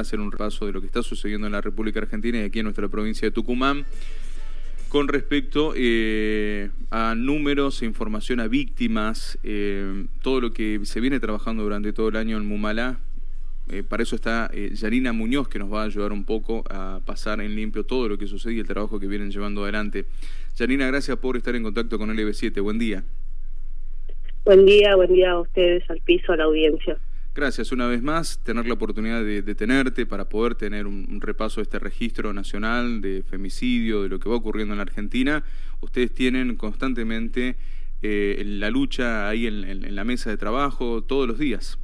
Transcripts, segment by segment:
hacer un repaso de lo que está sucediendo en la República Argentina y aquí en nuestra provincia de Tucumán con respecto eh, a números información a víctimas, eh, todo lo que se viene trabajando durante todo el año en Mumalá. Eh, para eso está Yarina Muñoz, que nos va a ayudar un poco a pasar en limpio todo lo que sucede y el trabajo que vienen llevando adelante. Yarina, gracias por estar en contacto con LB7. Buen día. Buen día, buen día a ustedes, al piso, a la audiencia. Gracias una vez más, tener la oportunidad de, tenerte para poder tener un, repaso de este registro nacional de femicidio, de lo que va ocurriendo en la Argentina. Ustedes tienen constantemente eh, la lucha ahí en, la mesa de trabajo todos los días.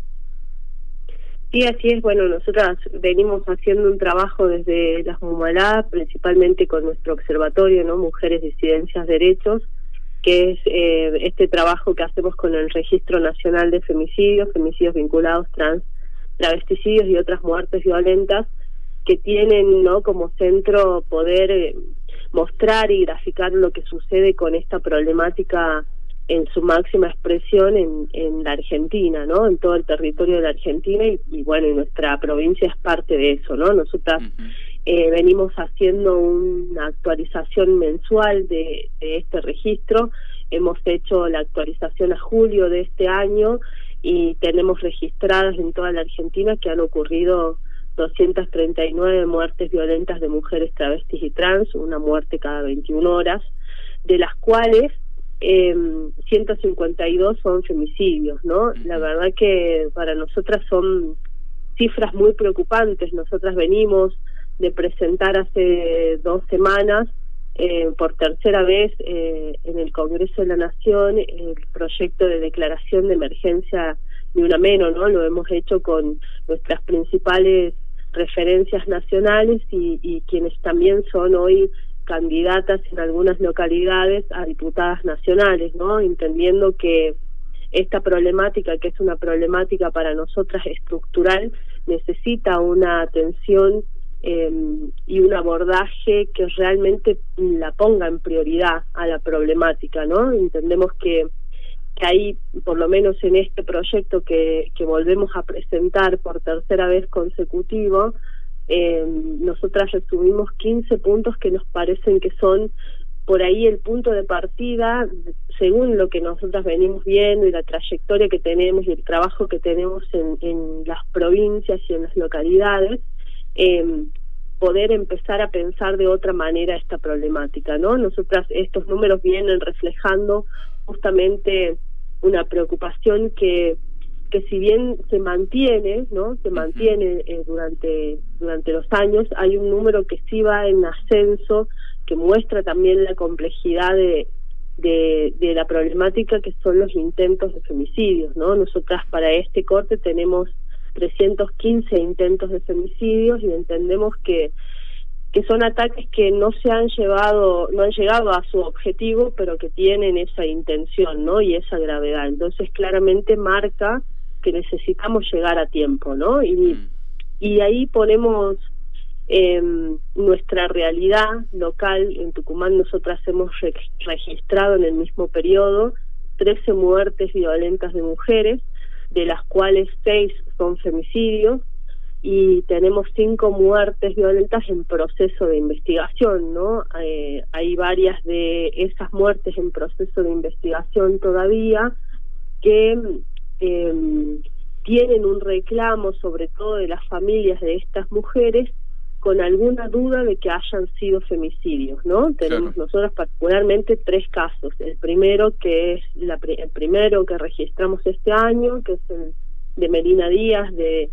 Sí, así es. Bueno, nosotras venimos haciendo un trabajo desde las MUMALA, principalmente con nuestro observatorio, ¿no? Mujeres, Disidencias, Derechos, que es eh, este trabajo que hacemos con el Registro Nacional de Femicidios, femicidios vinculados, trans, travesticidios y otras muertes violentas, que tienen no como centro poder eh, mostrar y graficar lo que sucede con esta problemática en su máxima expresión en, en la Argentina, ¿no? En todo el territorio de la Argentina y, bueno, y nuestra provincia es parte de eso, ¿no? Nosotras eh, venimos haciendo una actualización mensual de, este registro. Hemos hecho la actualización a julio de este año y tenemos registradas en toda la Argentina que han ocurrido 239 muertes violentas de mujeres travestis y trans, una muerte cada 21 horas, de las cuales eh, 152 son femicidios, ¿no? La verdad que para nosotras son cifras muy preocupantes. Nosotras venimos de presentar hace dos semanas eh, por tercera vez eh, en el Congreso de la Nación el proyecto de declaración de emergencia de una menos, ¿no? Lo hemos hecho con nuestras principales referencias nacionales y, y quienes también son hoy candidatas en algunas localidades a diputadas nacionales, ¿no? Entendiendo que esta problemática, que es una problemática para nosotras estructural, necesita una atención eh, y un abordaje que realmente la ponga en prioridad a la problemática, ¿no? Entendemos que, que ahí, por lo menos en este proyecto que, que volvemos a presentar por tercera vez consecutivo, eh, nosotras resumimos 15 puntos que nos parecen que son por ahí el punto de partida, según lo que nosotras venimos viendo y la trayectoria que tenemos y el trabajo que tenemos en, en las provincias y en las localidades, eh, poder empezar a pensar de otra manera esta problemática, ¿no? Nosotras estos números vienen reflejando justamente una preocupación que que si bien se mantiene, ¿no? Se mantiene eh, durante durante los años, hay un número que sí va en ascenso, que muestra también la complejidad de, de, de la problemática que son los intentos de femicidios, ¿no? Nosotras para este corte tenemos 315 intentos de femicidios y entendemos que que son ataques que no se han llevado no han llegado a su objetivo pero que tienen esa intención no y esa gravedad. Entonces claramente marca que necesitamos llegar a tiempo no y mm. y ahí ponemos eh, nuestra realidad local. En Tucumán nosotras hemos registrado en el mismo periodo 13 muertes violentas de mujeres de las cuales seis son femicidios y tenemos cinco muertes violentas en proceso de investigación, ¿no? Eh, hay varias de esas muertes en proceso de investigación todavía que eh, tienen un reclamo, sobre todo de las familias de estas mujeres, con alguna duda de que hayan sido femicidios, ¿no? Tenemos nosotros particularmente tres casos. El primero que es la, el primero que registramos este año, que es el de Melina Díaz de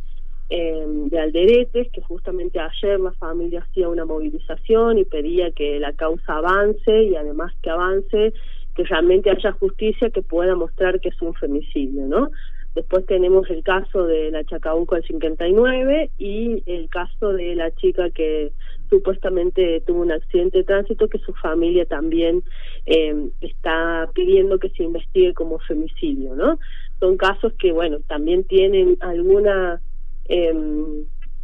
eh, de Alderetes, que justamente ayer la familia hacía una movilización y pedía que la causa avance y además que avance, que realmente haya justicia que pueda mostrar que es un femicidio, ¿no? Después tenemos el caso de la Chacabuco del 59 y el caso de la chica que supuestamente tuvo un accidente de tránsito que su familia también eh, está pidiendo que se investigue como femicidio, ¿no? Son casos que, bueno, también tienen alguna, eh,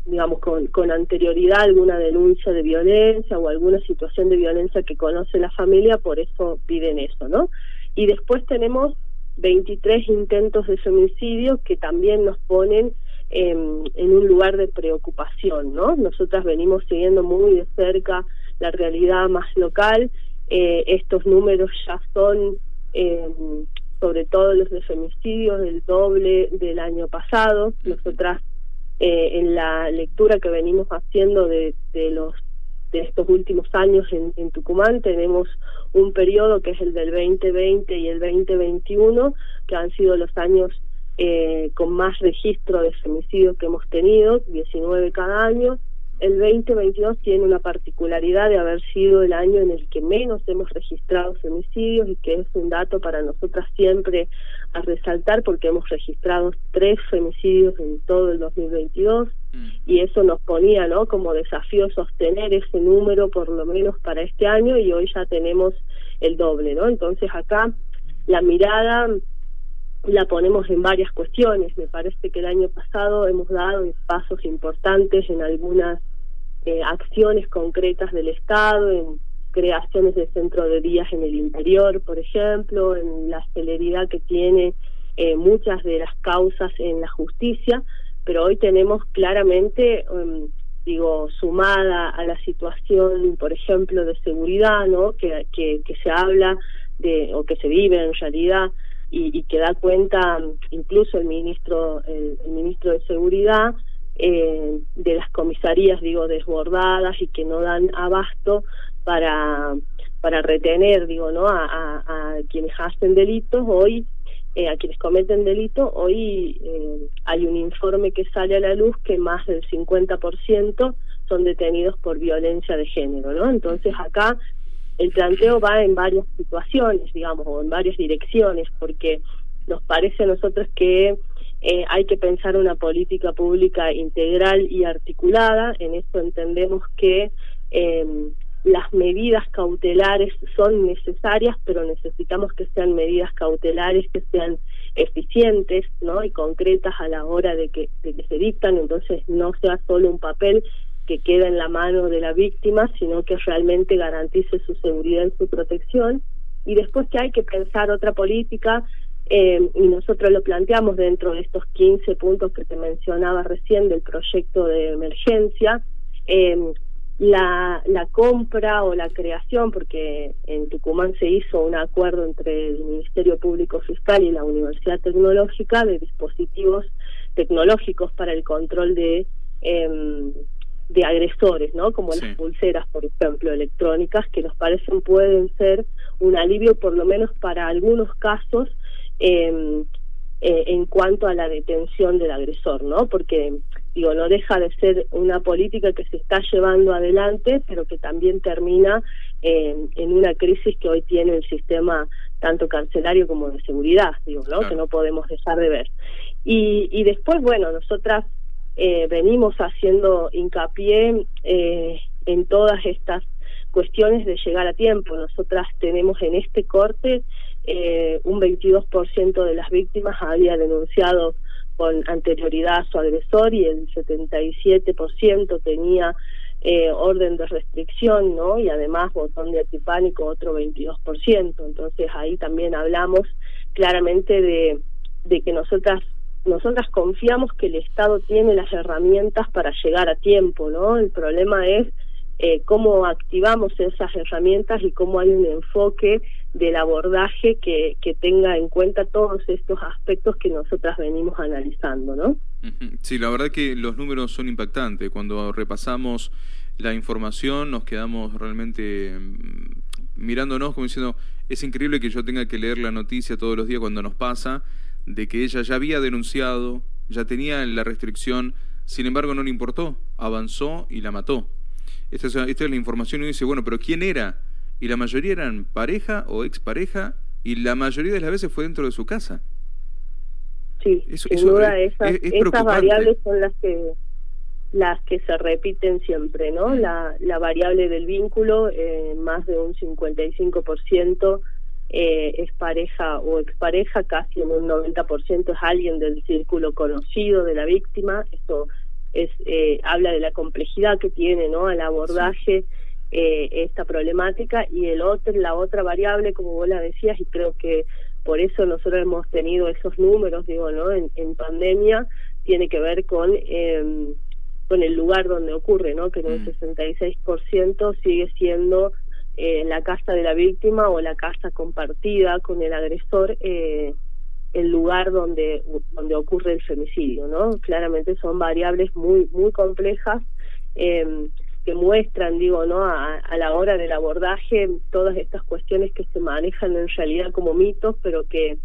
digamos, con, con anterioridad alguna denuncia de violencia o alguna situación de violencia que conoce la familia, por eso piden eso, ¿no? Y después tenemos 23 intentos de femicidio que también nos ponen en un lugar de preocupación, ¿no? Nosotras venimos siguiendo muy de cerca la realidad más local. Eh, estos números ya son, em, sobre todo los de femicidios, el doble del año pasado. Nosotras, eh, en la lectura que venimos haciendo de, de los de estos últimos años en, Tucumán. Tenemos un periodo que es el del 2020 y el 2021, que han sido los años eh, con más registro de femicidios que hemos tenido, 19 cada año, el 2022 tiene una particularidad de haber sido el año en el que menos hemos registrado femicidios y que es un dato para nosotras siempre a resaltar porque hemos registrado tres femicidios en todo el 2022 mm. Y eso nos ponía no como desafío sostener ese número por lo menos para este año y hoy ya tenemos el doble no entonces acá la mirada la ponemos en varias cuestiones. Me parece que el año pasado hemos dado pasos importantes en algunas eh, acciones concretas del Estado, en creaciones de centro de días en el interior, por ejemplo, en la celeridad que tiene eh, muchas de las causas en la justicia, pero hoy tenemos claramente, em, digo, sumada a la situación, por ejemplo, de seguridad, ¿no? Que, que, se habla de, o que se vive en realidad, y, y que da cuenta incluso el ministro, el ministro de Seguridad, eh, de las comisarías, digo, desbordadas y que no dan abasto para, para retener, digo, ¿no? A, a, quienes hacen delitos. Hoy, eh, a quienes cometen delitos, hoy eh, hay un informe que sale a la luz que más del 50% son detenidos por violencia de género, ¿no? Entonces acá el planteo va en varias situaciones, digamos, o en varias direcciones, porque nos parece a nosotros que eh, hay que pensar una política pública integral y articulada. En esto entendemos que eh, las medidas cautelares son necesarias, pero necesitamos que sean medidas cautelares que sean eficientes ¿no? y concretas a la hora de que, de que se dictan, entonces no sea solo un papel que queda en la mano de la víctima, sino que realmente garantice su seguridad y su protección. Y después que hay que pensar otra política eh, y nosotros lo planteamos dentro de estos 15 puntos que te mencionaba recién del proyecto de emergencia. Eh, la, la compra o la creación, porque en Tucumán se hizo un acuerdo entre el Ministerio Público Fiscal y la Universidad Tecnológica de dispositivos tecnológicos para el control de em, de agresores, ¿no? Como las pulseras, por ejemplo, electrónicas, que nos parecen pueden ser un alivio, por lo menos para algunos casos, eh, en cuanto a la detención del agresor, ¿no? Porque digo, no deja de ser una política que se está llevando adelante, pero que también termina en una crisis que hoy tiene el sistema tanto carcelario como de seguridad, digo, ¿no? Que no podemos dejar de ver. Y, y después, bueno, nosotras eh, venimos haciendo hincapié eh, en todas estas cuestiones de llegar a tiempo. Nosotras tenemos en este corte eh, un 22% de las víctimas había denunciado con anterioridad a su agresor y el 77% tenía eh, orden de restricción, ¿no? Y además botón de antipánico otro 22%. Entonces ahí también hablamos claramente de, de que nosotras nosotras confiamos que el Estado tiene las herramientas para llegar a tiempo, ¿no? El problema es eh, cómo activamos esas herramientas y cómo hay un enfoque del abordaje que, tenga en cuenta todos estos aspectos que nosotras venimos analizando, ¿no? Sí, la verdad que los números son impactantes. Cuando repasamos la información nos quedamos realmente mm, mirándonos como diciendo, es increíble que yo tenga que leer la noticia todos los días cuando nos pasa de que ella ya había denunciado, ya tenía la restricción, sin embargo no le importó, avanzó y la mató. Esta es, esta es la información y dice, bueno, pero ¿quién era? y la mayoría eran pareja o expareja y la mayoría de las veces fue dentro de su casa. Sí, sin duda esas, variables son las que las que se repiten siempre, ¿no? Mm. La, la variable del vínculo, eh, más de un 55% eh, es pareja o expareja, casi en un 90% es alguien del círculo conocido de la víctima. Esto es eh, habla de la complejidad que tiene, ¿no? Al abordaje eh, esta problemática y el otro, la otra variable, como vos la decías, y creo que por eso nosotros hemos tenido esos números, digo, ¿no? En, en pandemia tiene que ver con em, con el lugar donde ocurre, ¿no? Que en un 66% mm. sigue siendo eh, la casa de la víctima o la casa compartida con el agresor eh, el lugar donde donde ocurre el femicidio, ¿no? Claramente son variables muy muy complejas eh, que muestran, digo, ¿no? A, a, la hora del abordaje todas estas cuestiones que se manejan en realidad como mitos, pero que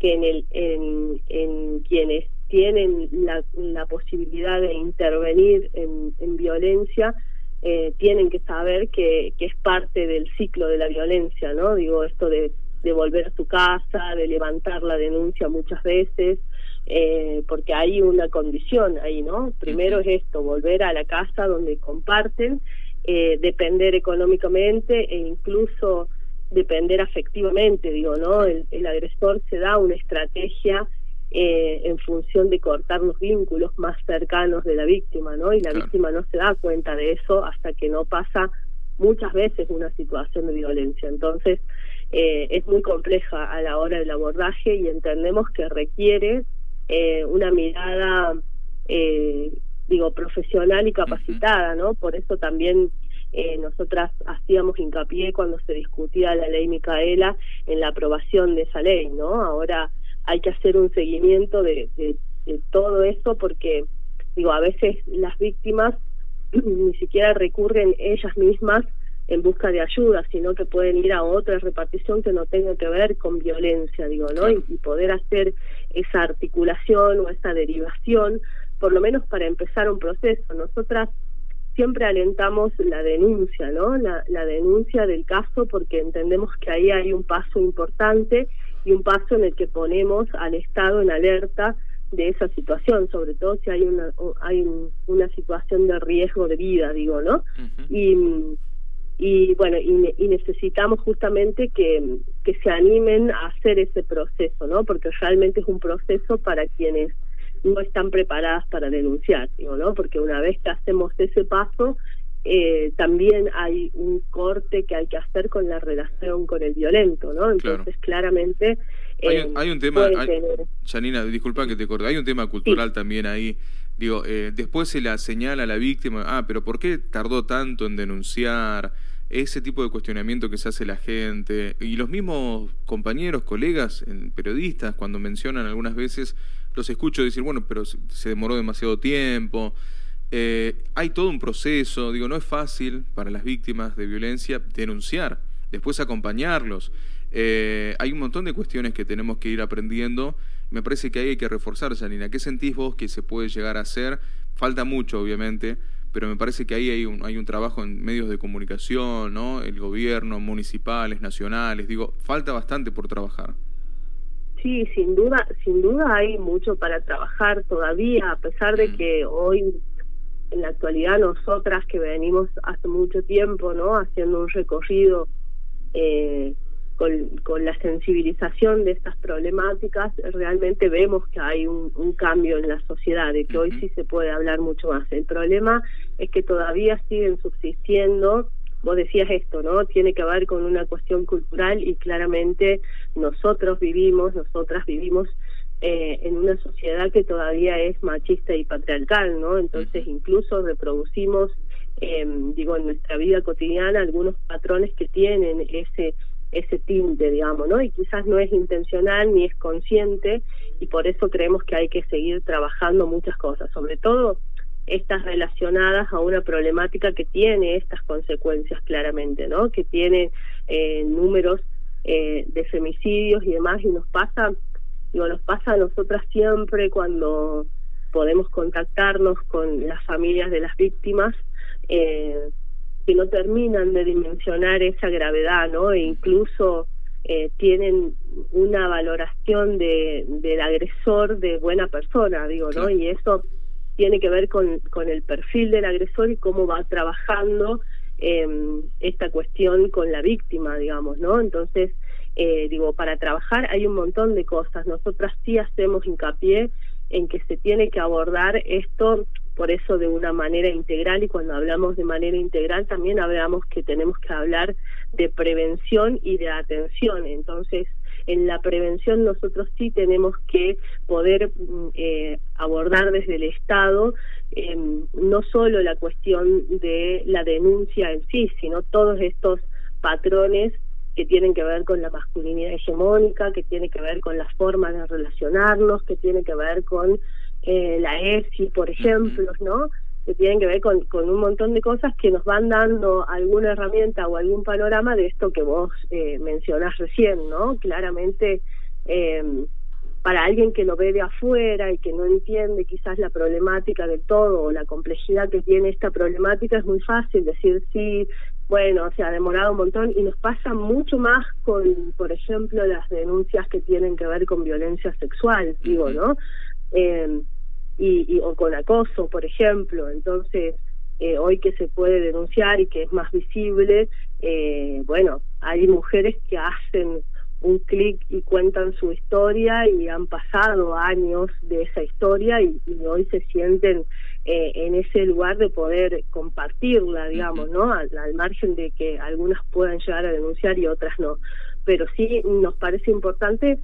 que en el en, en quienes tienen la, la posibilidad de intervenir en, en violencia eh, tienen que saber que, que es parte del ciclo de la violencia, ¿no? Digo, esto de, de volver a su casa, de levantar la denuncia muchas veces, eh, porque hay una condición ahí, ¿no? Primero es esto, volver a la casa donde comparten, eh, depender económicamente e incluso depender afectivamente, digo, ¿no? El, el agresor se da una estrategia eh, en función de cortar los vínculos más cercanos de la víctima, ¿no? Y la víctima no se da cuenta de eso hasta que no pasa muchas veces una situación de violencia. Entonces, eh, es muy compleja a la hora del abordaje y entendemos que requiere eh, una mirada, eh, digo, profesional y capacitada, ¿no? Por eso también eh, nosotras hacíamos hincapié cuando se discutía la ley Micaela en la aprobación de esa ley, ¿no? Ahora hay que hacer un seguimiento de, de, todo esto porque, digo, a veces las víctimas ni siquiera recurren ellas mismas en busca de ayuda, sino que pueden ir a otra repartición que no tenga que ver con violencia, digo, ¿no? Y, y, poder hacer esa articulación o esa derivación, por lo menos para empezar un proceso. Nosotras siempre alentamos la denuncia, ¿no? La, la denuncia del caso porque entendemos que ahí hay un paso importante y un paso en el que ponemos al Estado en alerta de esa situación, sobre todo si hay una hay una situación de riesgo de vida, digo, ¿no? Y y bueno, y, y, necesitamos justamente que, que se animen a hacer ese proceso, ¿no? Porque realmente es un proceso para quienes no están preparadas para denunciar, digo, ¿no? Porque una vez que hacemos ese paso, eh, también hay un corte que hay que hacer con la relación con el violento, ¿no? Entonces, claramente... hay, eh, hay, un tema, Janina, disculpa que te corte, hay un tema cultural también ahí. Digo, eh, después se la señala a la víctima, ah, pero ¿por qué tardó tanto en denunciar? Ese tipo de cuestionamiento que se hace la gente y los mismos compañeros, colegas, periodistas, cuando mencionan algunas veces, los escucho decir, bueno, pero se demoró demasiado tiempo. Eh, hay todo un proceso, digo, no es fácil para las víctimas de violencia denunciar, después acompañarlos. Eh, hay un montón de cuestiones que tenemos que ir aprendiendo. Me parece que ahí hay que reforzar, Janina. ¿Qué sentís vos que se puede llegar a hacer? Falta mucho, obviamente, pero me parece que ahí hay un, hay un trabajo en medios de comunicación, ¿no? El gobierno, municipales, nacionales. Digo, falta bastante por trabajar. Sí, sin duda, sin duda hay mucho para trabajar todavía, a pesar de mm. que hoy en la actualidad nosotras que venimos hace mucho tiempo, ¿no? Haciendo un recorrido eh, con, con la sensibilización de estas problemáticas, realmente vemos que hay un, un cambio en la sociedad, de que hoy sí se puede hablar mucho más. El problema es que todavía siguen subsistiendo vos decías esto, ¿no? Tiene que ver con una cuestión cultural y claramente nosotros vivimos, nosotras vivimos eh, en una sociedad que todavía es machista y patriarcal, ¿no? Entonces incluso reproducimos, eh, digo, en nuestra vida cotidiana algunos patrones que tienen ese ese tinte, digamos, ¿no? Y quizás no es intencional ni es consciente y por eso creemos que hay que seguir trabajando muchas cosas, sobre todo estas relacionadas a una problemática que tiene estas consecuencias claramente, ¿no? Que tiene eh, números eh, de femicidios y demás y nos pasa digo, nos pasa a nosotras siempre cuando podemos contactarnos con las familias de las víctimas eh, que no terminan de dimensionar esa gravedad, ¿no? E incluso eh, tienen una valoración de, del agresor de buena persona, digo, ¿no? Y eso tiene que ver con, con el perfil del agresor y cómo va trabajando eh, esta cuestión con la víctima, digamos, ¿no? Entonces, eh, digo, para trabajar hay un montón de cosas. Nosotras sí hacemos hincapié en que se tiene que abordar esto por eso de una manera integral y cuando hablamos de manera integral también hablamos que tenemos que hablar de prevención y de atención. Entonces, en la prevención nosotros sí tenemos que poder mm, eh, abordar desde el Estado em, no solo la cuestión de la denuncia en sí, sino todos estos patrones que tienen que ver con la masculinidad hegemónica, que tiene que ver con las formas de relacionarnos, que tiene que ver con eh, la ESI, por ejemplo, ¿no? Que tienen que ver con, con un montón de cosas que nos van dando alguna herramienta o algún panorama de esto que vos eh, mencionás recién, ¿no? Claramente, eh, para alguien que lo ve de afuera y que no entiende quizás la problemática del todo o la complejidad que tiene esta problemática, es muy fácil decir, sí, bueno, se ha demorado un montón y nos pasa mucho más con, por ejemplo, las denuncias que tienen que ver con violencia sexual, digo, ¿no? Eh, y, o con acoso, por ejemplo. Entonces, eh, hoy que se puede denunciar y que es más visible, eh, bueno, hay mujeres que hacen un clic y cuentan su historia y han pasado años de esa historia y, hoy se sienten eh, en ese lugar de poder compartirla, digamos, ¿no? Al, margen de que algunas puedan llegar a denunciar y otras no. Pero sí nos parece importante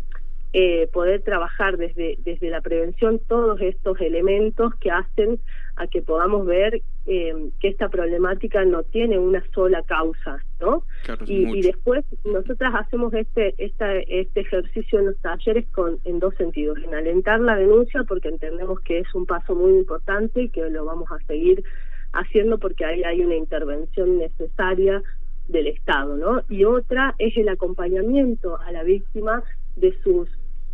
eh, poder trabajar desde, desde la prevención todos estos elementos que hacen a que podamos ver eh, que esta problemática no tiene una sola causa, ¿no? y, después nosotras hacemos este, esta, este ejercicio en los talleres con, en dos sentidos, en alentar la denuncia porque entendemos que es un paso muy importante y que lo vamos a seguir haciendo porque ahí hay una intervención necesaria del Estado, ¿no? Y otra es el acompañamiento a la víctima de sus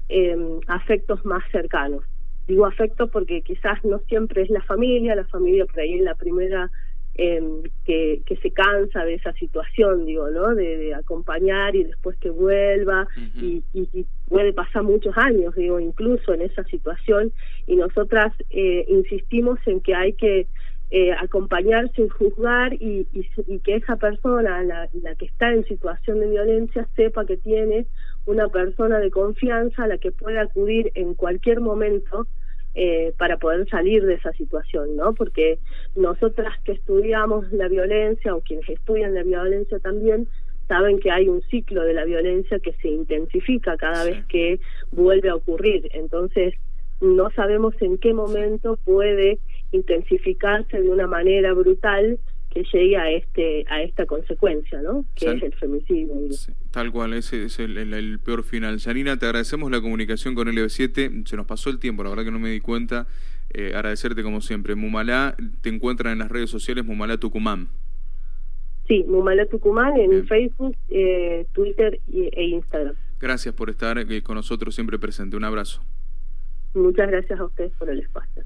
eh, afectos más cercanos. Digo afectos porque quizás no siempre es la familia, la familia por ahí es la primera eh, que, que se cansa de esa situación, digo, ¿no? De, acompañar y después que vuelva y, y, puede pasar muchos años, digo, incluso en esa situación y nosotras eh, insistimos en que hay que eh, acompañar sin juzgar y, y, que esa persona, la, la, que está en situación de violencia, sepa que tiene una persona de confianza a la que puede acudir en cualquier momento eh, para poder salir de esa situación, ¿no? Porque nosotras que estudiamos la violencia o quienes estudian la violencia también saben que hay un ciclo de la violencia que se intensifica cada vez que vuelve a ocurrir. Entonces, no sabemos en qué momento puede intensificarse de una manera brutal que llegue a este a esta consecuencia, ¿no? Que es el femicidio. tal cual, ese es el, peor final. Janina, te agradecemos la comunicación con LB7. Se nos pasó el tiempo, la verdad que no me di cuenta. Eh, agradecerte como siempre. Mumalá, te encuentran en las redes sociales Mumalá Tucumán. Sí, Mumalá Tucumán en Facebook, eh, Twitter e Instagram. Gracias por estar eh, con nosotros siempre presente. Un abrazo. Muchas gracias a ustedes por el espacio.